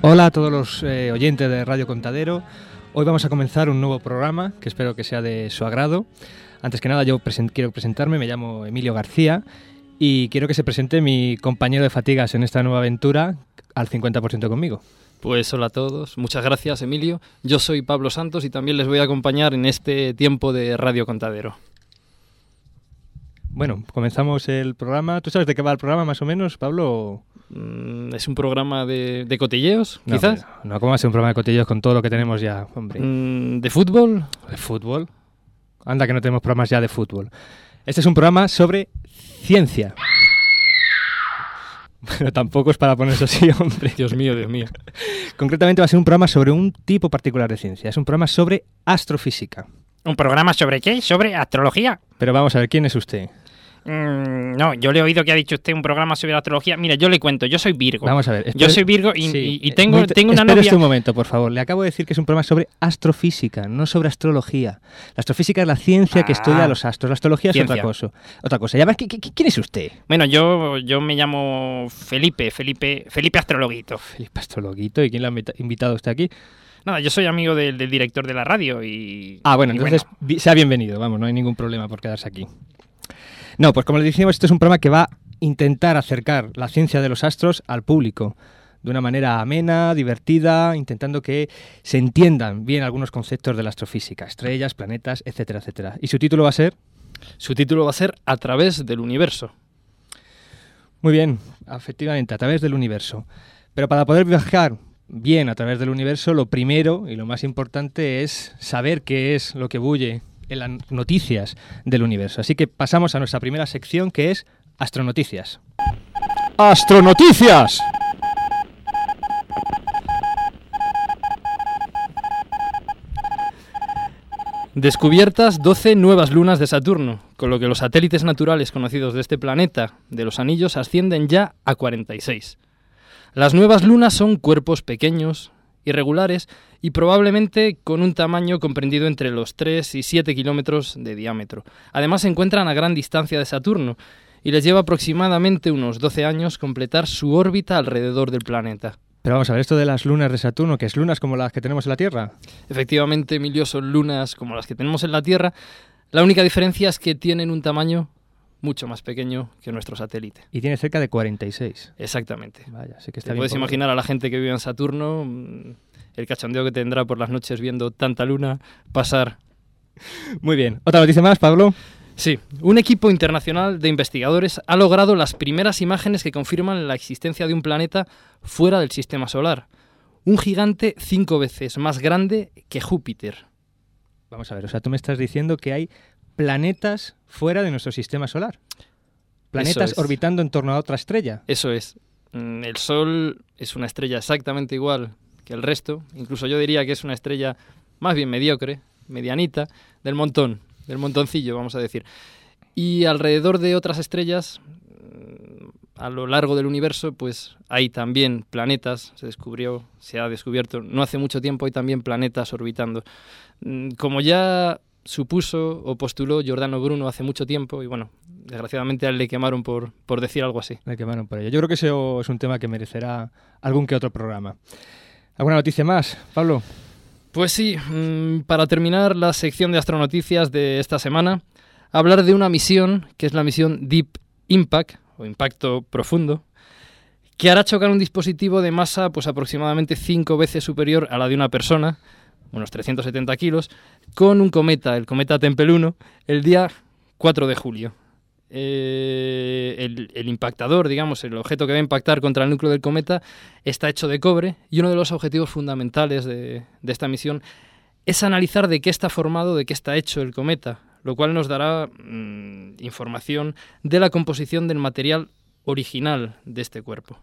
Hola a todos los eh, oyentes de Radio Contadero. Hoy vamos a comenzar un nuevo programa que espero que sea de su agrado. Antes que nada, yo quiero presentarme, me llamo Emilio García y quiero que se presente mi compañero de fatigas en esta nueva aventura al 50% conmigo. Pues hola a todos, muchas gracias Emilio. Yo soy Pablo Santos y también les voy a acompañar en este tiempo de Radio Contadero. Bueno, comenzamos el programa. ¿Tú sabes de qué va el programa más o menos, Pablo? Mm, ¿Es un programa de, de cotilleos, No, quizás? No, ¿cómo va a ser un programa de cotillos con todo lo que tenemos ya, hombre? Mm, ¿De fútbol? ¿De fútbol? Anda que no tenemos programas ya de fútbol. Este es un programa sobre ciencia. Bueno, tampoco es para ponerse así, hombre. Dios mío, Dios mío. Concretamente va a ser un programa sobre un tipo particular de ciencia. Es un programa sobre astrofísica. ¿Un programa sobre qué? ¿Sobre astrología? Pero vamos a ver, ¿quién es usted? Mm, no, yo le he oído que ha dicho usted un programa sobre astrología. Mira, yo le cuento, yo soy Virgo. Vamos a ver. Yo soy Virgo y, Sí, y- y eh, tengo, muy inte- tengo una novia. un momento, por favor. Le acabo de decir que es un programa sobre astrofísica, no sobre astrología. La astrofísica es la ciencia que Ah. estudia los astros. La astrología es otra cosa. Otra cosa. Ya ves, ¿qui- qui- ¿quién es usted? Bueno, yo, yo me llamo Felipe, Felipe, Felipe Astrologuito. Felipe Astrologuito. ¿Y quién le ha invita- invitado a usted aquí? Nada, yo soy amigo del, del director de la radio y. Ah, bueno, y entonces sea bienvenido, vamos, no hay ningún problema por quedarse aquí. No, pues como le decíamos, este es un programa que va a intentar acercar la ciencia de los astros al público de una manera amena, divertida, intentando que se entiendan bien algunos conceptos de la astrofísica, estrellas, planetas, etcétera, etcétera. Y su título va a ser, Su título va a ser A través del universo. muy bien, efectivamente, a través del universo. Pero para poder viajar bien a través del universo, lo primero y lo más importante es saber qué es lo que bulle en las noticias del universo. Así que pasamos a nuestra primera sección que es Astronoticias. ¡Astronoticias! Descubiertas 12 nuevas lunas de Saturno, con lo que los satélites naturales conocidos de este planeta, de los anillos, ascienden ya a 46. Las nuevas lunas son cuerpos pequeños, irregulares y probablemente con un tamaño comprendido entre los 3 y 7 kilómetros de diámetro. Además se encuentran a gran distancia de Saturno y les lleva aproximadamente unos 12 años completar su órbita alrededor del planeta. Pero vamos a ver, esto de las lunas de Saturno, que es lunas como las que tenemos en la Tierra. Efectivamente, Emilio, son lunas como las que tenemos en la Tierra. La única diferencia es que tienen un tamaño mucho más pequeño que nuestro satélite. Y tiene cerca de 46. Exactamente. Vaya, sí que Te está bien. puedes imaginar a la gente que vive en Saturno, mm, el cachondeo que tendrá por las noches viendo tanta luna pasar. Muy bien. ¿Otra noticia más, Pablo? Sí, un equipo internacional de investigadores ha logrado las primeras imágenes que confirman la existencia de un planeta fuera del sistema solar. Un gigante cinco veces más grande que Júpiter. Vamos a ver, o sea, tú me estás diciendo que hay planetas fuera de nuestro sistema solar. Planetas es. orbitando en torno a otra estrella. Eso es. Mm, El Sol es una estrella exactamente igual que el resto. Incluso yo diría que es una estrella más bien mediocre, medianita, del montón, del montoncillo, vamos a decir. Y alrededor de otras estrellas, mm, a lo largo del universo, pues hay también planetas. Se descubrió, se ha descubierto no hace mucho tiempo, hay también planetas orbitando. Mm, Como ya supuso o postuló Giordano Bruno hace mucho tiempo, y bueno, desgraciadamente a él le quemaron por, por decir algo así. Me quemaron por ello. Yo creo que eso es un tema que merecerá algún que otro programa. ¿Alguna noticia más, Pablo? Pues sí, mm, para terminar la sección de astronoticias de esta semana, hablar de una misión que es la misión Deep Impact, o impacto profundo, que hará chocar un dispositivo de masa pues aproximadamente cinco veces superior a la de una persona, unos 370 kilos, con un cometa, el cometa Tempel 1, el día 4 de julio. Eh, el, impactador, digamos, el objeto que va a impactar contra el núcleo del cometa, está hecho de cobre y uno de los objetivos fundamentales de, de esta misión es analizar de qué está formado, de qué está hecho el cometa, lo cual nos dará mm, información de la composición del material original de este cuerpo.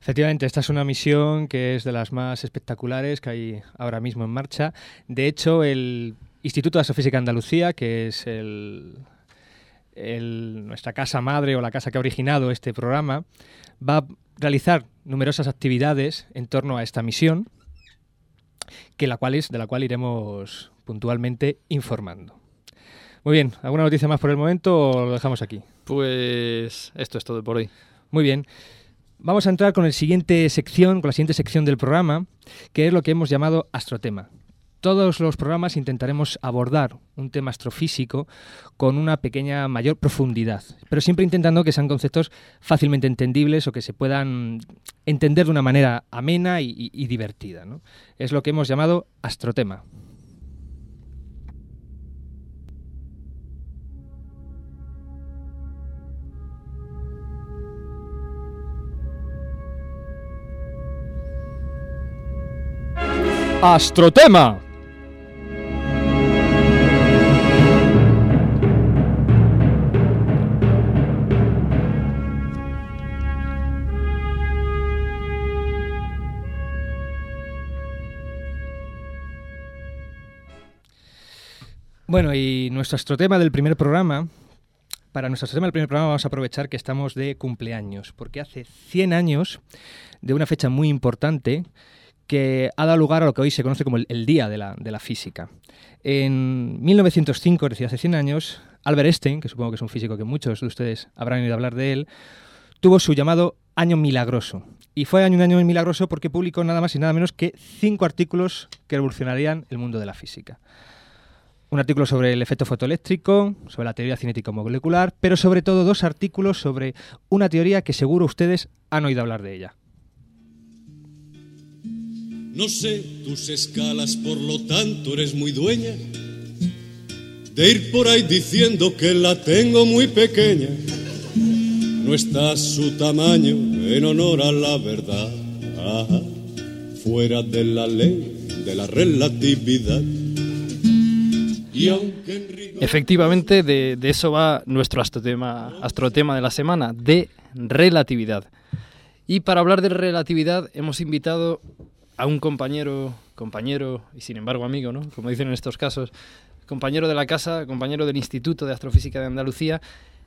Efectivamente, esta es una misión que es de las más espectaculares que hay ahora mismo en marcha. De hecho, el Instituto de Astrofísica Andalucía, que es el, el- nuestra casa madre o la casa que ha originado este programa, va a realizar numerosas actividades en torno a esta misión. que la cual es, de la cual iremos puntualmente informando. Muy bien, ¿alguna noticia más por el momento o lo dejamos aquí? Pues esto es todo por hoy. Muy bien. Vamos a entrar con el siguiente sección, con la siguiente sección del programa, que es lo que hemos llamado astrotema. Todos los programas intentaremos abordar un tema astrofísico con una pequeña mayor profundidad, pero siempre intentando que sean conceptos fácilmente entendibles o que se puedan entender de una manera amena y, divertida. ¿no? Es lo que hemos llamado astrotema. Astrotema. Bueno, y nuestro astrotema del primer programa, para nuestro astrotema del primer programa vamos a aprovechar que estamos de cumpleaños, porque hace 100 años de una fecha muy importante que ha dado lugar a lo que hoy se conoce como el, el Día de la, de la Física. En 1905, es decir, hace 100 años, Albert Einstein, que supongo que es un físico que muchos de ustedes habrán oído hablar de él, tuvo su llamado Año Milagroso. Y fue un año milagroso porque publicó nada más y nada menos que cinco artículos que revolucionarían el mundo de la física. Un artículo sobre el efecto fotoeléctrico, sobre la teoría cinético-molecular, pero sobre todo dos artículos sobre una teoría que seguro ustedes han oído hablar de ella. No sé tus escalas, por lo tanto eres muy dueña de ir por ahí diciendo que la tengo muy pequeña. No está su tamaño en honor a la verdad, Ajá. fuera de la ley de la relatividad. Efectivamente, de, de eso va nuestro astrotema, astrotema de la semana, de relatividad. Y para hablar de relatividad hemos invitado a un compañero, compañero y sin embargo amigo, ¿no? Como dicen en estos casos, compañero de la casa, compañero del Instituto de Astrofísica de Andalucía,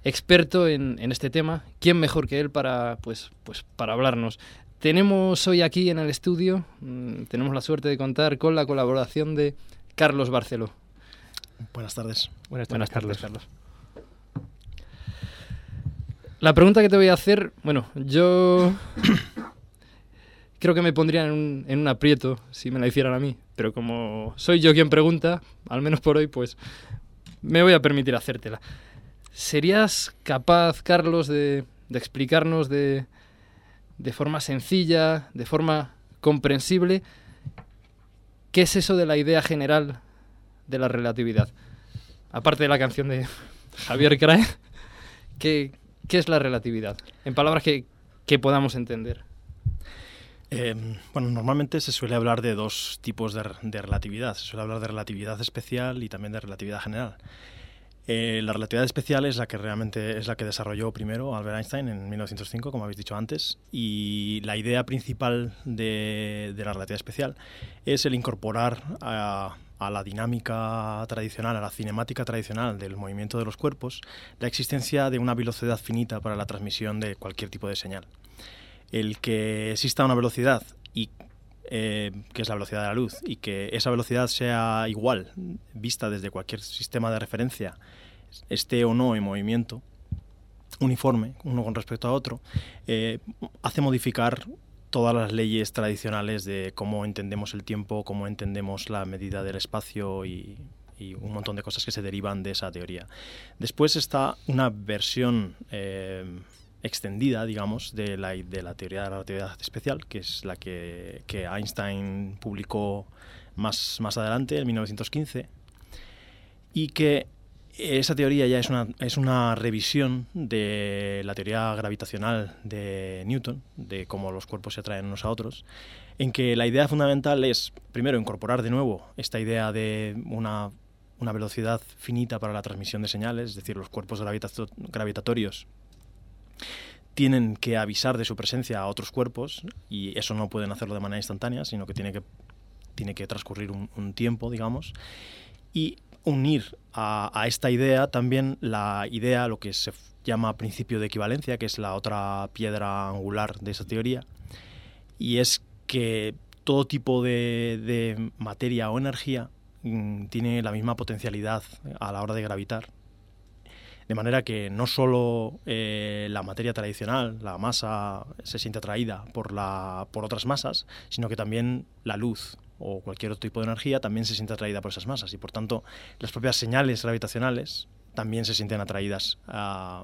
experto en, en este tema. ¿Quién mejor que él para, pues, pues, para hablarnos? Tenemos hoy aquí en el estudio, mm, tenemos la suerte de contar con la colaboración de Carlos Barceló. Buenas tardes. Buenas Buenas tardes, tardes, Carlos. La pregunta que te voy a hacer, bueno, yo creo que me pondría en un, en un aprieto si me la hicieran a mí, pero como soy yo quien pregunta, al menos por hoy, pues me voy a permitir hacértela. ¿Serías capaz, Carlos, de, de explicarnos de, de forma sencilla, de forma comprensible, qué es eso de la idea general de la relatividad? Aparte de la canción de Javier Crae, ¿qué, qué es la relatividad? En palabras que, que podamos entender. Eh, bueno, normalmente se suele hablar de dos tipos de, de relatividad. Se suele hablar de relatividad especial y también de relatividad general. Eh, la relatividad especial es la que realmente es la que desarrolló primero Albert Einstein en 1905, como habéis dicho antes, y la idea principal de, de la relatividad especial es el incorporar a, a la dinámica tradicional, a la cinemática tradicional del movimiento de los cuerpos, la existencia de una velocidad finita para la transmisión de cualquier tipo de señal. El que exista una velocidad y eh, que es la velocidad de la luz, y que esa velocidad sea igual, vista desde cualquier sistema de referencia, esté o no en movimiento, uniforme, uno con respecto a otro, eh, hace modificar todas las leyes tradicionales de cómo entendemos el tiempo, cómo entendemos la medida del espacio y, y un montón de cosas que se derivan de esa teoría. Después está una versión eh, extendida, digamos, de la, de la teoría de la relatividad especial, que es la que, que Einstein publicó más, más adelante, en 1915, y que esa teoría ya es una, es una revisión de la teoría gravitacional de Newton, de cómo los cuerpos se atraen unos a otros, en que la idea fundamental es, primero, incorporar de nuevo esta idea de una, una velocidad finita para la transmisión de señales, es decir, los cuerpos gravitato- gravitatorios tienen que avisar de su presencia a otros cuerpos y eso no pueden hacerlo de manera instantánea, sino que tiene que, tiene que transcurrir un, un tiempo, digamos, y unir a, esta idea también la idea, lo que se llama principio de equivalencia, que es la otra piedra angular de esa teoría, y es que todo tipo de, materia o energía mm, tiene la misma potencialidad a la hora de gravitar. De manera que no solo eh, la materia tradicional, la masa, se siente atraída por, la, por otras masas, sino que también la luz o cualquier otro tipo de energía también se siente atraída por esas masas. Y por tanto, las propias señales gravitacionales también se sienten atraídas ah,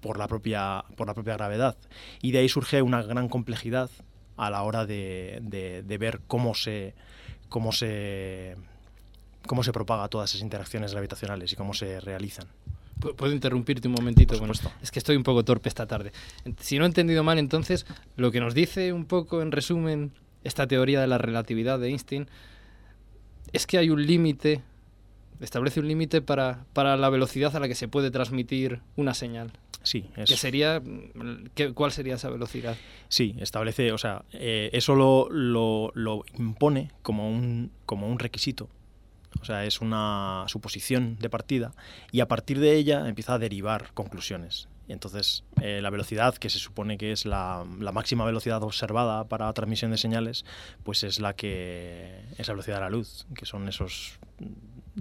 por, la propia, por la propia gravedad. Y de ahí surge una gran complejidad a la hora de, de- de ver cómo se, cómo, se, cómo se propaga todas esas interacciones gravitacionales y cómo se realizan. Pu- ¿Puedo interrumpirte un momentito? Bueno, es que estoy un poco torpe esta tarde. Si no he entendido mal, entonces, lo que nos dice un poco en resumen esta teoría de la relatividad de Einstein es que hay un límite, establece un límite para, para la velocidad a la que se puede transmitir una señal. Sí, es, Que sería, ¿qué- ¿Cuál sería esa velocidad? Sí, establece, o sea, eh, eso lo, lo- lo impone como un, como un requisito. O sea, es una suposición de partida y a partir de ella empieza a derivar conclusiones. Entonces, eh, la velocidad, que se supone que es la, máxima velocidad observada para transmisión de señales, pues es la que es la velocidad de la luz, que son esos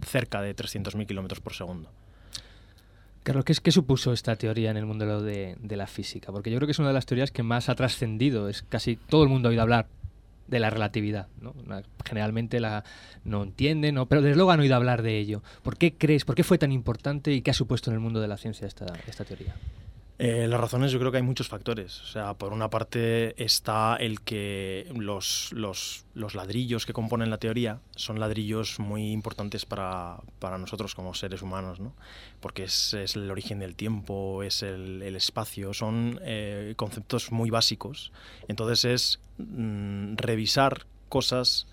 cerca de 300.000 kilómetros por segundo. Carlos, ¿qué, qué supuso esta teoría en el mundo de, de la física? Porque yo creo que es una de las teorías que más ha trascendido. Es casi todo el mundo ha oído hablar de la relatividad. ¿no? Generalmente la no entiende, ¿no? pero desde luego han oído hablar de ello. ¿Por qué crees, por qué fue tan importante y qué ha supuesto en el mundo de la ciencia esta, esta teoría? Eh, las razones yo creo que hay muchos factores. O sea, por una parte está el que los, los, los ladrillos que componen la teoría son ladrillos muy importantes para, para nosotros como seres humanos, ¿no? Porque es, es el origen del tiempo, es el, espacio, son eh, conceptos muy básicos. Entonces es mm, revisar cosas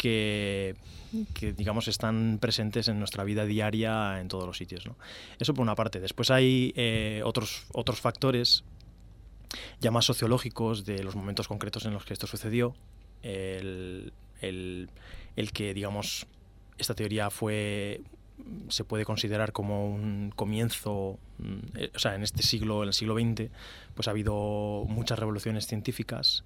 que, que, digamos, están presentes en nuestra vida diaria en todos los sitios. ¿no? Eso por una parte. Después hay eh, otros, otros factores ya más sociológicos de los momentos concretos en los que esto sucedió. El, el- el que, digamos, esta teoría fue se puede considerar como un comienzo, mm, eh, o sea, en este siglo, en el siglo XX, pues ha habido muchas revoluciones científicas.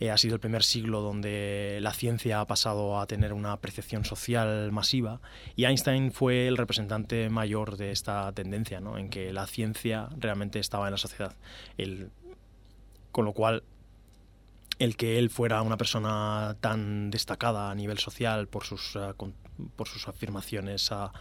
Eh, ha sido el primer siglo donde la ciencia ha pasado a tener una apreciación social masiva y Einstein fue el representante mayor de esta tendencia, ¿no? en que la ciencia realmente estaba en la sociedad. El- con lo cual, el que él fuera una persona tan destacada a nivel social por sus, eh, por sus afirmaciones a,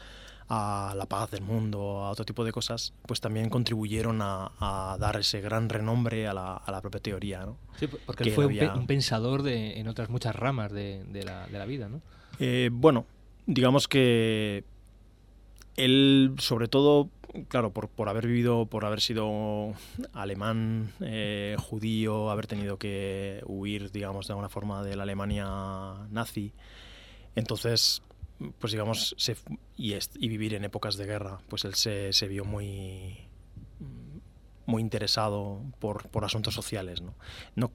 a la paz del mundo, a otro tipo de cosas, pues también contribuyeron a, a dar ese gran renombre a la, a la propia teoría. ¿no? Sí, porque Que él fue había- un pensador de, en otras muchas ramas de, de la, de la vida, ¿no? Eh, bueno, digamos que él, sobre todo, claro, por, por haber vivido, por haber sido alemán, eh, judío, haber tenido que huir, digamos, de alguna forma de la Alemania nazi, entonces, pues digamos, y, vivir en épocas de guerra, pues él se, vio muy muy interesado por, asuntos sociales. ¿no?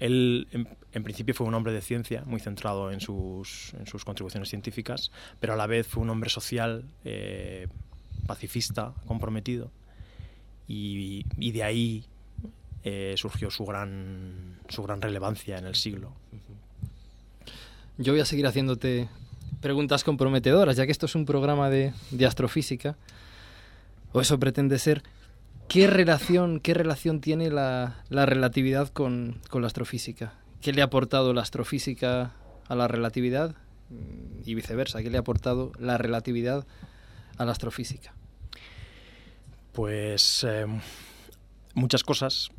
Él, en, principio, fue un hombre de ciencia, muy centrado en sus, contribuciones científicas, pero a la vez fue un hombre social, eh, pacifista, comprometido, y, y de ahí eh, surgió su gran, su gran relevancia en el siglo. Yo voy a seguir haciéndote preguntas comprometedoras, ya que esto es un programa de, astrofísica, o eso pretende ser. ¿Qué relación, qué relación tiene la, la relatividad con, con la astrofísica? ¿Qué le ha aportado la astrofísica a la relatividad? Mm, Y viceversa, ¿qué le ha aportado la relatividad a la astrofísica? Pues eh, muchas cosas,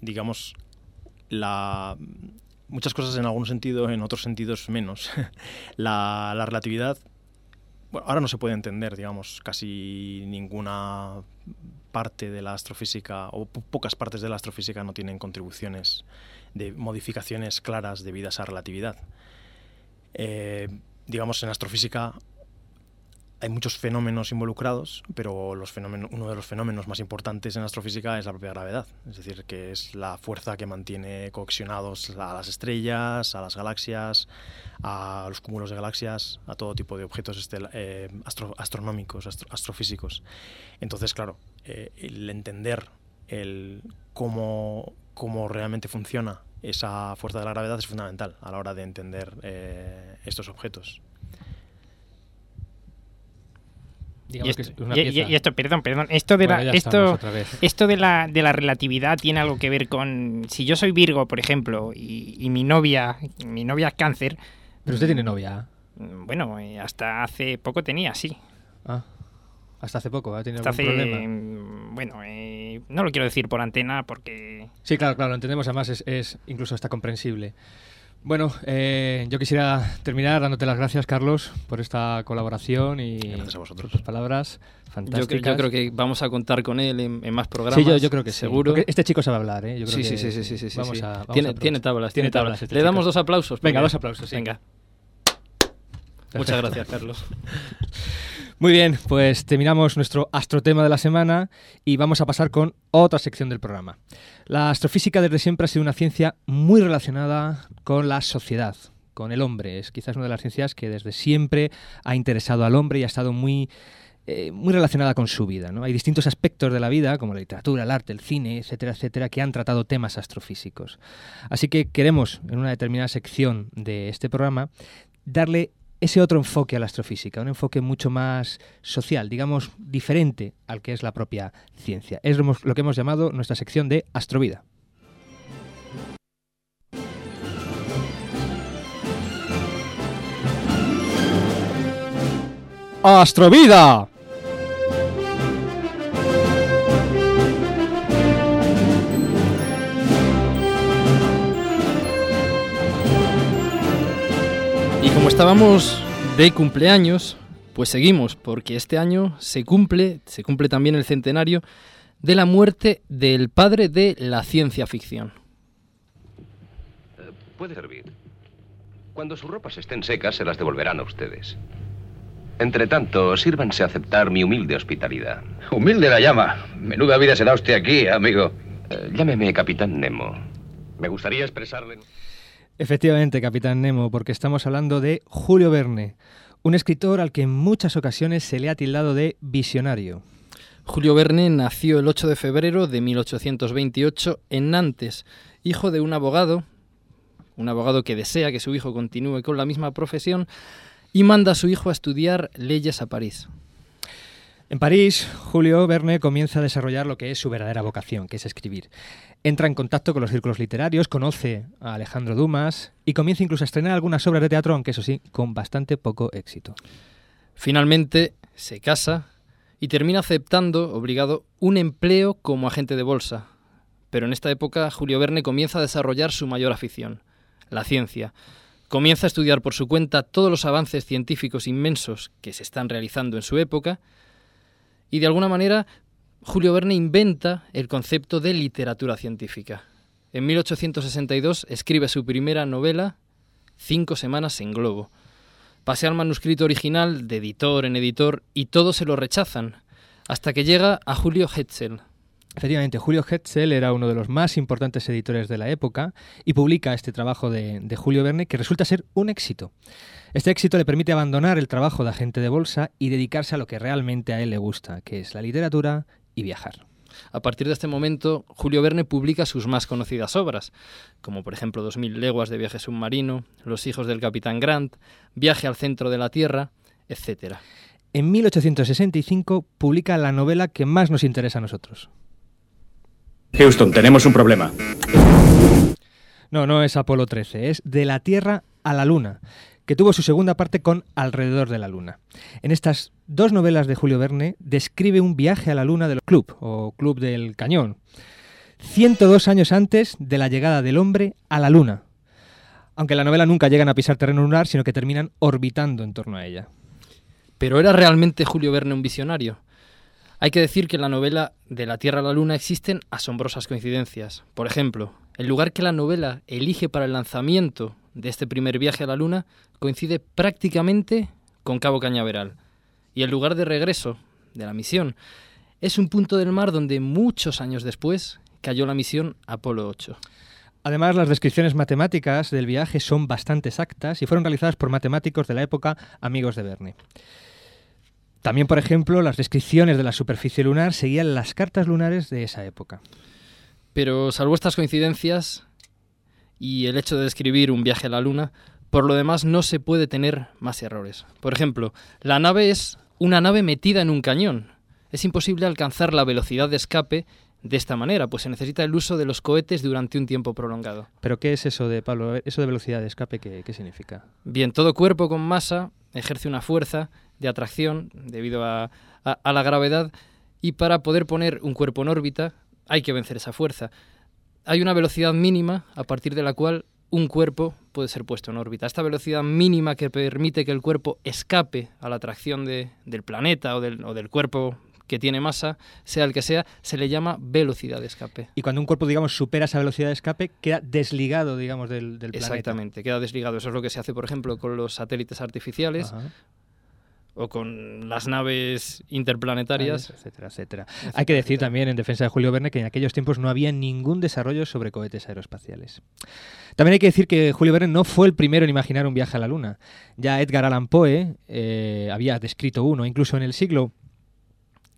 digamos, la, muchas cosas en algún sentido, en otros sentidos menos. la, la relatividad, bueno, ahora no se puede entender, digamos, casi ninguna parte de la astrofísica, o po- pocas partes de la astrofísica no tienen contribuciones de modificaciones claras debidas a relatividad. Eh, digamos, en astrofísica hay muchos fenómenos involucrados, pero los fenómenos, uno de los fenómenos más importantes en astrofísica es la propia gravedad, es decir, que es la fuerza que mantiene coexionados a las estrellas, a las galaxias, a los cúmulos de galaxias, a todo tipo de objetos eh, astro- astronómicos, astro- astrofísicos. Entonces, claro, eh, el entender cómo realmente funciona esa fuerza de la gravedad es fundamental a la hora de entender eh, estos objetos. Y que esto, es una y- y- pieza. y esto, perdón, perdón, esto de Bueno, la, esto, esto de la, de la relatividad tiene algo que ver con si yo soy Virgo, por ejemplo, y, y mi novia, mi novia es cáncer, Pero usted tiene novia. mm, bueno, eh, hasta hace poco tenía, sí. Ah, hasta hace poco, ¿ha tenido Hasta algún hace, problema? mm, bueno, eh, no lo quiero decir por antena porque Sí, claro, claro, lo entendemos, además es, es incluso hasta comprensible. Bueno, eh, yo quisiera terminar dándote las gracias, Carlos, por esta colaboración y Gracias a vosotros. por tus palabras Yo, fantásticas. yo creo que vamos a contar con él en, en más programas. Sí, yo, yo creo que seguro. este chico sabe hablar, ¿eh? Yo creo Sí, que sí, sí, sí, sí, sí, sí, Vamos sí. a, vamos tiene, a tiene tablas, Tiene tablas. tablas este Le chico. damos dos aplausos. Venga, dos aplausos, sí. Venga. Perfecto. Muchas gracias, Carlos. Muy bien, pues terminamos nuestro astrotema de la semana y vamos a pasar con otra sección del programa. La astrofísica desde siempre ha sido una ciencia muy relacionada con la sociedad, con el hombre. Es quizás una de las ciencias que desde siempre ha interesado al hombre y ha estado muy, eh, muy relacionada con su vida. ¿no? Hay distintos aspectos de la vida, como la literatura, el arte, el cine, etcétera, etcétera, que han tratado temas astrofísicos. Así que queremos, en una determinada sección de este programa, darle ese otro enfoque a la astrofísica, un enfoque mucho más social, digamos, diferente al que es la propia ciencia. Es lo que hemos llamado nuestra sección de Astrovida. ¡Astrovida! Como estábamos de cumpleaños, pues seguimos, porque este año se cumple, se cumple también el centenario de la muerte del padre de la ciencia ficción. Puede servir. Cuando sus ropas estén secas, se las devolverán a ustedes. Entre tanto, sírvanse a aceptar mi humilde hospitalidad. Humilde la llama. Menuda vida se da usted aquí, amigo. Eh, llámeme Capitán Nemo. Me gustaría expresarle... Efectivamente, Capitán Nemo, porque estamos hablando de Julio Verne, un escritor al que en muchas ocasiones se le ha tildado de visionario. Julio Verne nació el 8 de febrero de 1828 en Nantes, hijo de un abogado, un abogado que desea que su hijo continúe con la misma profesión y manda a su hijo a estudiar leyes a París. En París, Julio Verne comienza a desarrollar lo que es su verdadera vocación, que es escribir. Entra en contacto con los círculos literarios, conoce a Alejandro Dumas y comienza incluso a estrenar algunas obras de teatro, aunque eso sí, con bastante poco éxito. Finalmente se casa y termina aceptando, obligado, un empleo como agente de bolsa. Pero en esta época Julio Verne comienza a desarrollar su mayor afición, la ciencia. Comienza a estudiar por su cuenta todos los avances científicos inmensos que se están realizando en su época y de alguna manera Julio Verne inventa el concepto de literatura científica. En 1862 escribe su primera novela, Cinco semanas en globo. Pasea el manuscrito original de editor en editor y todos se lo rechazan, hasta que llega a Julio Hetzel. Efectivamente, Julio Hetzel era uno de los más importantes editores de la época y publica este trabajo de, de Julio Verne que resulta ser un éxito. Este éxito le permite abandonar el trabajo de agente de bolsa y dedicarse a lo que realmente a él le gusta, que es la literatura y viajar. A partir de este momento, Julio Verne publica sus más conocidas obras, como por ejemplo Dos mil leguas de viaje submarino, Los hijos del capitán Grant, Viaje al centro de la Tierra, etc. En 1865 publica la novela que más nos interesa a nosotros. Houston, tenemos un problema. No, no es Apolo 13, es De la Tierra a la Luna, que tuvo su segunda parte con Alrededor de la Luna. En estas dos novelas de Julio Verne describe un viaje a la Luna del Club, o Club del Cañón, 102 años antes de la llegada del hombre a la Luna. Aunque en la novela nunca llegan a pisar terreno lunar, sino que terminan orbitando en torno a ella. Pero ¿era realmente Julio Verne un visionario? Hay que decir que en la novela De la Tierra a la Luna existen asombrosas coincidencias. Por ejemplo, el lugar que la novela elige para el lanzamiento de este primer viaje a la Luna coincide prácticamente con Cabo Cañaveral. Y el lugar de regreso de la misión es un punto del mar donde muchos años después cayó la misión Apolo 8. Además, las descripciones matemáticas del viaje son bastante exactas y fueron realizadas por matemáticos de la época amigos de Verne. También, por ejemplo, las descripciones de la superficie lunar seguían las cartas lunares de esa época. Pero salvo estas coincidencias, y el hecho de describir un viaje a la Luna, por lo demás no se puede tener más errores. Por ejemplo, la nave es una nave metida en un cañón. Es imposible alcanzar la velocidad de escape de esta manera, pues se necesita el uso de los cohetes durante un tiempo prolongado. ¿Pero qué es eso de, Pablo? ¿Eso de velocidad de escape qué, qué significa? Bien, todo cuerpo con masa ejerce una fuerza de atracción debido a, a- a la gravedad y para poder poner un cuerpo en órbita hay que vencer esa fuerza. Hay una velocidad mínima a partir de la cual un cuerpo puede ser puesto en órbita. Esta velocidad mínima que permite que el cuerpo escape a la atracción de- del planeta o del, o del cuerpo que tiene masa, sea el que sea, se le llama velocidad de escape. Y cuando un cuerpo, digamos, supera esa velocidad de escape, queda desligado, digamos, del, del planeta. Exactamente, queda desligado. Eso es lo que se hace, por ejemplo, con los satélites artificiales Ajá. O con las naves interplanetarias. etcétera, etcétera. Hay que decir también, en defensa de Julio Verne, que en aquellos tiempos no había ningún desarrollo sobre cohetes aeroespaciales. También hay que decir que Julio Verne no fue el primero en imaginar un viaje a la Luna. Ya Edgar Allan Poe eh, había descrito uno, incluso en el siglo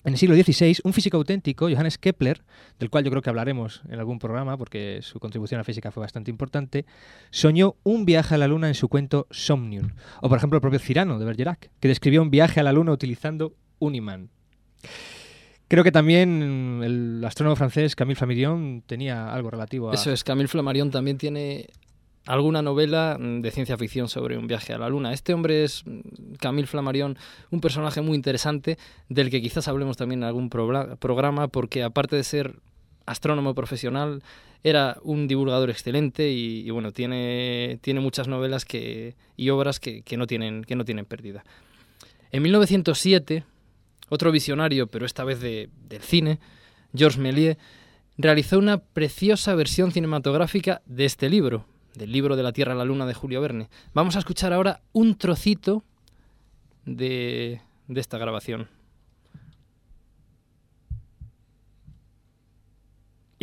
en el siglo XVI, un físico auténtico, Johannes Kepler, del cual yo creo que hablaremos en algún programa porque su contribución a la física fue bastante importante, soñó un viaje a la Luna en su cuento Somnium. O por ejemplo el propio Cirano de Bergerac, que describió un viaje a la Luna utilizando un imán. Creo que también el astrónomo francés Camille Flammarion tenía algo relativo a... Eso es, Camille Flammarion también tiene alguna novela mm, de ciencia ficción sobre un viaje a la Luna. Este hombre es, mm, Camille Flammarion, un personaje muy interesante del que quizás hablemos también en algún programa porque aparte de ser astrónomo profesional, era un divulgador excelente y, y, bueno, tiene, tiene muchas novelas que, y obras que, que no tienen, que no tienen pérdida. En 1907, otro visionario, pero esta vez de- del cine, Georges Méliès, realizó una preciosa versión cinematográfica de este libro, del libro de la Tierra a la Luna de Julio Verne. Vamos a escuchar ahora un trocito de, de esta grabación.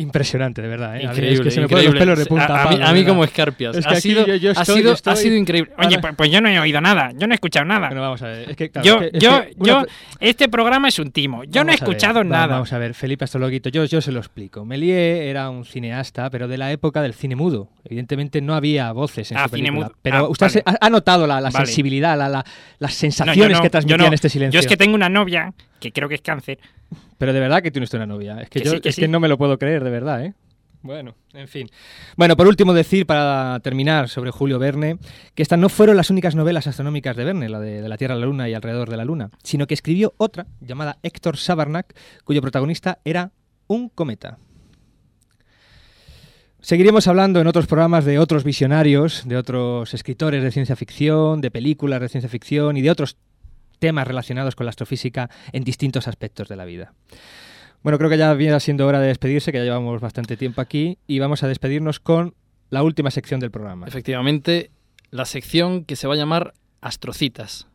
Impresionante, de verdad. ¿eh? A mí Increíble, es que se me ponen los increíble. pelos de punta. A, mí, a como escarpias. Es que ha, sido, yo- yo ha, estoy- sido, yo ha estoy- sido increíble. Oye, pues, pues yo no he oído nada, yo no he escuchado nada. Bueno, vamos a ver. Es que, claro, yo, es que- es yo, una- yo, este programa es un timo. Yo no he ver, escuchado nada. Vamos a ver, Felipe Astrologuito, yo, yo se lo explico. Méliès era un cineasta, pero de la época del cine mudo. Evidentemente no había voces en Ah, su cine película. mudo. Pero Ah, usted vale. ha, ha notado la, la Vale. sensibilidad, la, la- las sensaciones no, que transmitía en este silencio. Yo es que tengo una novia que creo que es cáncer. Pero de verdad que tiene usted una novia. Es que, Que yo sí, que es sí. que no me lo puedo creer, de verdad, ¿eh? Bueno, en fin. Bueno, por último decir, para terminar, sobre Julio Verne, que estas no fueron las únicas novelas astronómicas de Verne, la de, de la Tierra la Luna y alrededor de la Luna, sino que escribió otra llamada Héctor Sabarnak, cuyo protagonista era un cometa. Seguiremos hablando en otros programas de otros visionarios, de otros escritores de ciencia ficción, de películas de ciencia ficción y de otros temas relacionados con la astrofísica en distintos aspectos de la vida. Bueno, creo que ya viene siendo hora de despedirse, que ya llevamos bastante tiempo aquí, y vamos a despedirnos con la última sección del programa. Efectivamente, la sección que se va a llamar Astrocitas.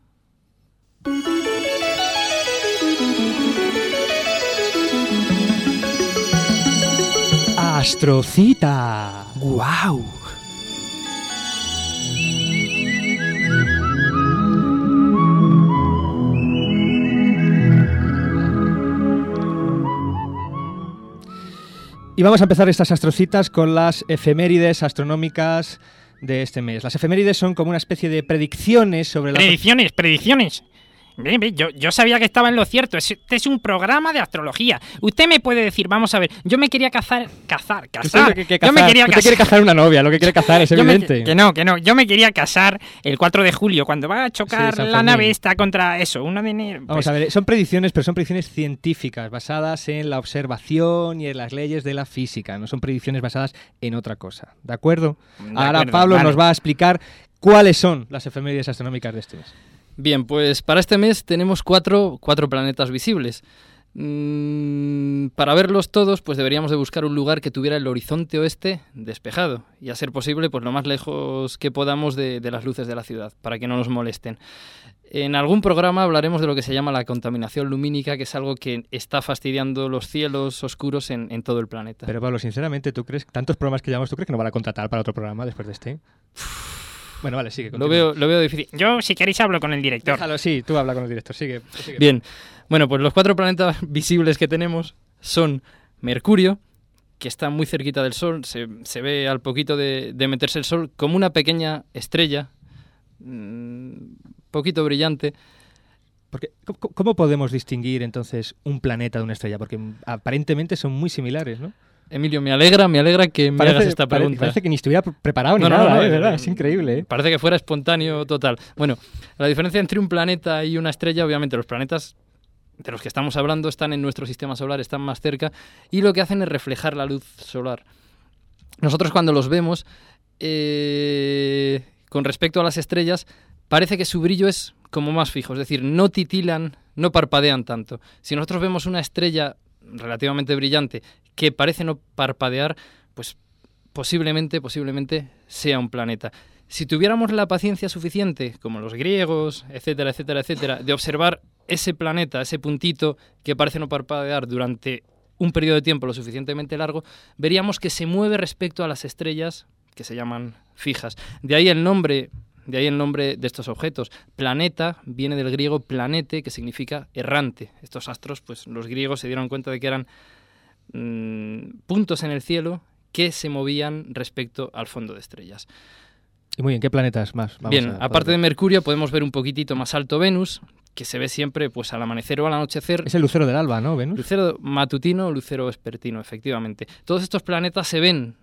Astrocita. ¡Guau! Y vamos a empezar estas astrocitas con las efemérides astronómicas de este mes. Las efemérides son como una especie de predicciones sobre la... Predicciones, predicciones. Ve, ve, yo, yo sabía que estaba en lo cierto. Es- Este es un programa de astrología. Usted me puede decir, vamos a ver, yo me quería cazar, cazar, lo que quiere yo me cazar- quería usted quiere cazar una novia, lo que quiere cazar es me- evidente. que no, que no. Yo me quería casar el 4 de julio, cuando va a chocar Sí, la nave esta contra eso, 1 de enero. Vamos pues, a ver, son predicciones, pero son predicciones científicas, basadas en la observación y en las leyes de la física, no son predicciones basadas en otra cosa. ¿De acuerdo? De Ahora acuerdo, Pablo vale. nos va a explicar cuáles son las efemérides astronómicas de este mes. Bien, pues para este mes tenemos cuatro, cuatro planetas visibles. Mm, para verlos todos, pues deberíamos de buscar un lugar que tuviera el horizonte oeste despejado y a ser posible, pues lo más lejos que podamos de, de las luces de la ciudad, para que no nos molesten. En algún programa hablaremos de lo que se llama la contaminación lumínica, que es algo que está fastidiando los cielos oscuros en, en todo el planeta. Pero Pablo, sinceramente, ¿tú crees, tantos programas que llevamos, ¿tú crees que nos van a contratar para otro programa después de este? Bueno, vale, sigue. lo, veo, lo veo difícil. Yo, si queréis, hablo con el director. Déjalo, sí, tú habla con el director, sigue. Bien, bueno, pues los cuatro planetas visibles que tenemos son Mercurio, que está muy cerquita del Sol, se, se ve al poquito de, de meterse el Sol como una pequeña estrella, mm, poquito brillante. Porque, ¿cómo- ¿Cómo podemos distinguir entonces un planeta de una estrella? Porque mm, aparentemente son muy similares, ¿no? Emilio, me alegra, me alegra que me hagas esta pregunta. parece que ni estuviera pre- preparado ni No, nada, no, ¿verdad? eh, Es increíble, ¿eh? Parece que fuera espontáneo total. Bueno, la diferencia entre un planeta y una estrella, obviamente los planetas de los que estamos hablando están en nuestro sistema solar, están más cerca y lo que hacen es reflejar la luz solar. Nosotros cuando los vemos, eh, con respecto a las estrellas, parece que su brillo es como más fijo, es decir, no titilan, no parpadean tanto. Si nosotros vemos una estrella relativamente brillante que parece no parpadear, pues posiblemente, posiblemente sea un planeta. Si tuviéramos la paciencia suficiente, como los griegos, etcétera, etcétera, etcétera, de observar ese planeta, ese puntito que parece no parpadear durante un periodo de tiempo lo suficientemente largo, veríamos que se mueve respecto a las estrellas que se llaman fijas. De ahí el nombre, de ahí el nombre de estos objetos. Planeta viene del griego planete, que significa errante. Estos astros, pues los griegos se dieron cuenta de que eran mm, puntos en el cielo que se movían respecto al fondo de estrellas. Y muy bien, ¿qué planetas más? vamos Bien, a aparte de Mercurio podemos ver un poquitito más alto Venus, que se ve siempre pues al amanecer o al anochecer. Es el lucero del alba, ¿no, Venus? Lucero matutino lucero vespertino, efectivamente. Todos estos planetas se ven,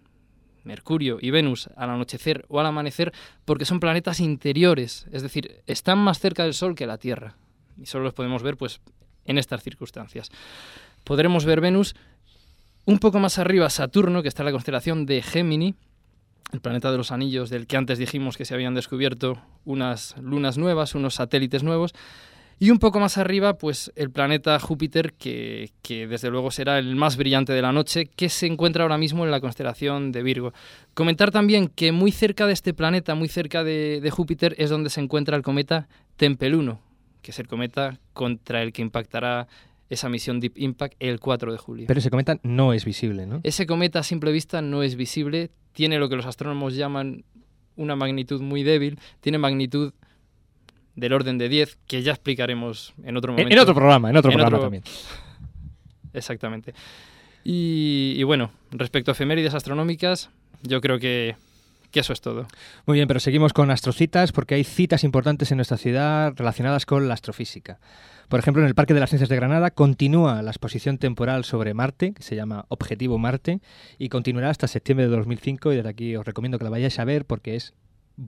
Mercurio y Venus, al anochecer o al amanecer, porque son planetas interiores, es decir, están más cerca del Sol que la Tierra. Y solo los podemos ver pues en estas circunstancias. Podremos ver Venus un poco más arriba, Saturno, que está en la constelación de Gémini, el planeta de los anillos del que antes dijimos que se habían descubierto unas lunas nuevas, unos satélites nuevos. Y un poco más arriba, pues el planeta Júpiter, que, que desde luego será el más brillante de la noche, que se encuentra ahora mismo en la constelación de Virgo. Comentar también que muy cerca de este planeta, muy cerca de, de Júpiter, es donde se encuentra el cometa Tempel 1, que es el cometa contra el que impactará esa misión Deep Impact el 4 de julio. Pero ese cometa no es visible, ¿no? Ese cometa a simple vista no es visible, tiene lo que los astrónomos llaman una magnitud muy débil, tiene magnitud del orden de 10, que ya explicaremos en otro En, momento. en otro programa, en otro En programa otro- también. Exactamente. Y, y bueno, respecto a efemérides astronómicas, yo creo que, que eso es todo. Muy bien, pero seguimos con astrocitas porque hay citas importantes en nuestra ciudad relacionadas con la astrofísica. Por ejemplo, en el Parque de las Ciencias de Granada continúa la exposición temporal sobre Marte, que se llama Objetivo Marte, y continuará hasta septiembre de 2005 y desde aquí os recomiendo que la vayáis a ver porque es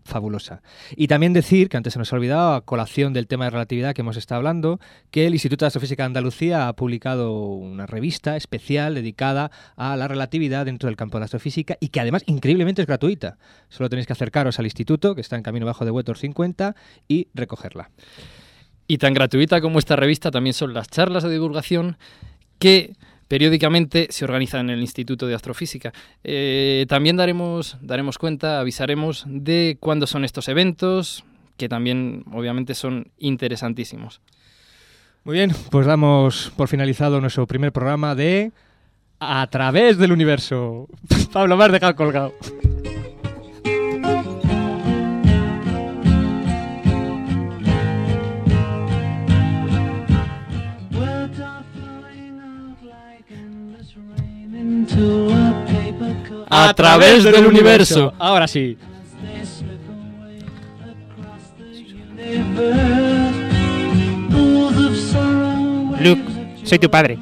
fabulosa. Y también decir, que antes se nos ha olvidado, a colación del tema de relatividad que hemos estado hablando, que el Instituto de Astrofísica de Andalucía ha publicado una revista especial dedicada a la relatividad dentro del campo de la astrofísica y que además increíblemente es gratuita. Solo tenéis que acercaros al instituto, que está en Camino Bajo de Huetor 50, y recogerla. Y tan gratuita como esta revista también son las charlas de divulgación que periódicamente se organizan en el Instituto de Astrofísica. Eh, también daremos, daremos cuenta, avisaremos de cuándo son estos eventos, que también obviamente son interesantísimos. Muy bien, pues damos por finalizado nuestro primer programa de A través del universo. Pablo, me has colgado. A través del universo. Ahora sí. Luke, soy tu padre.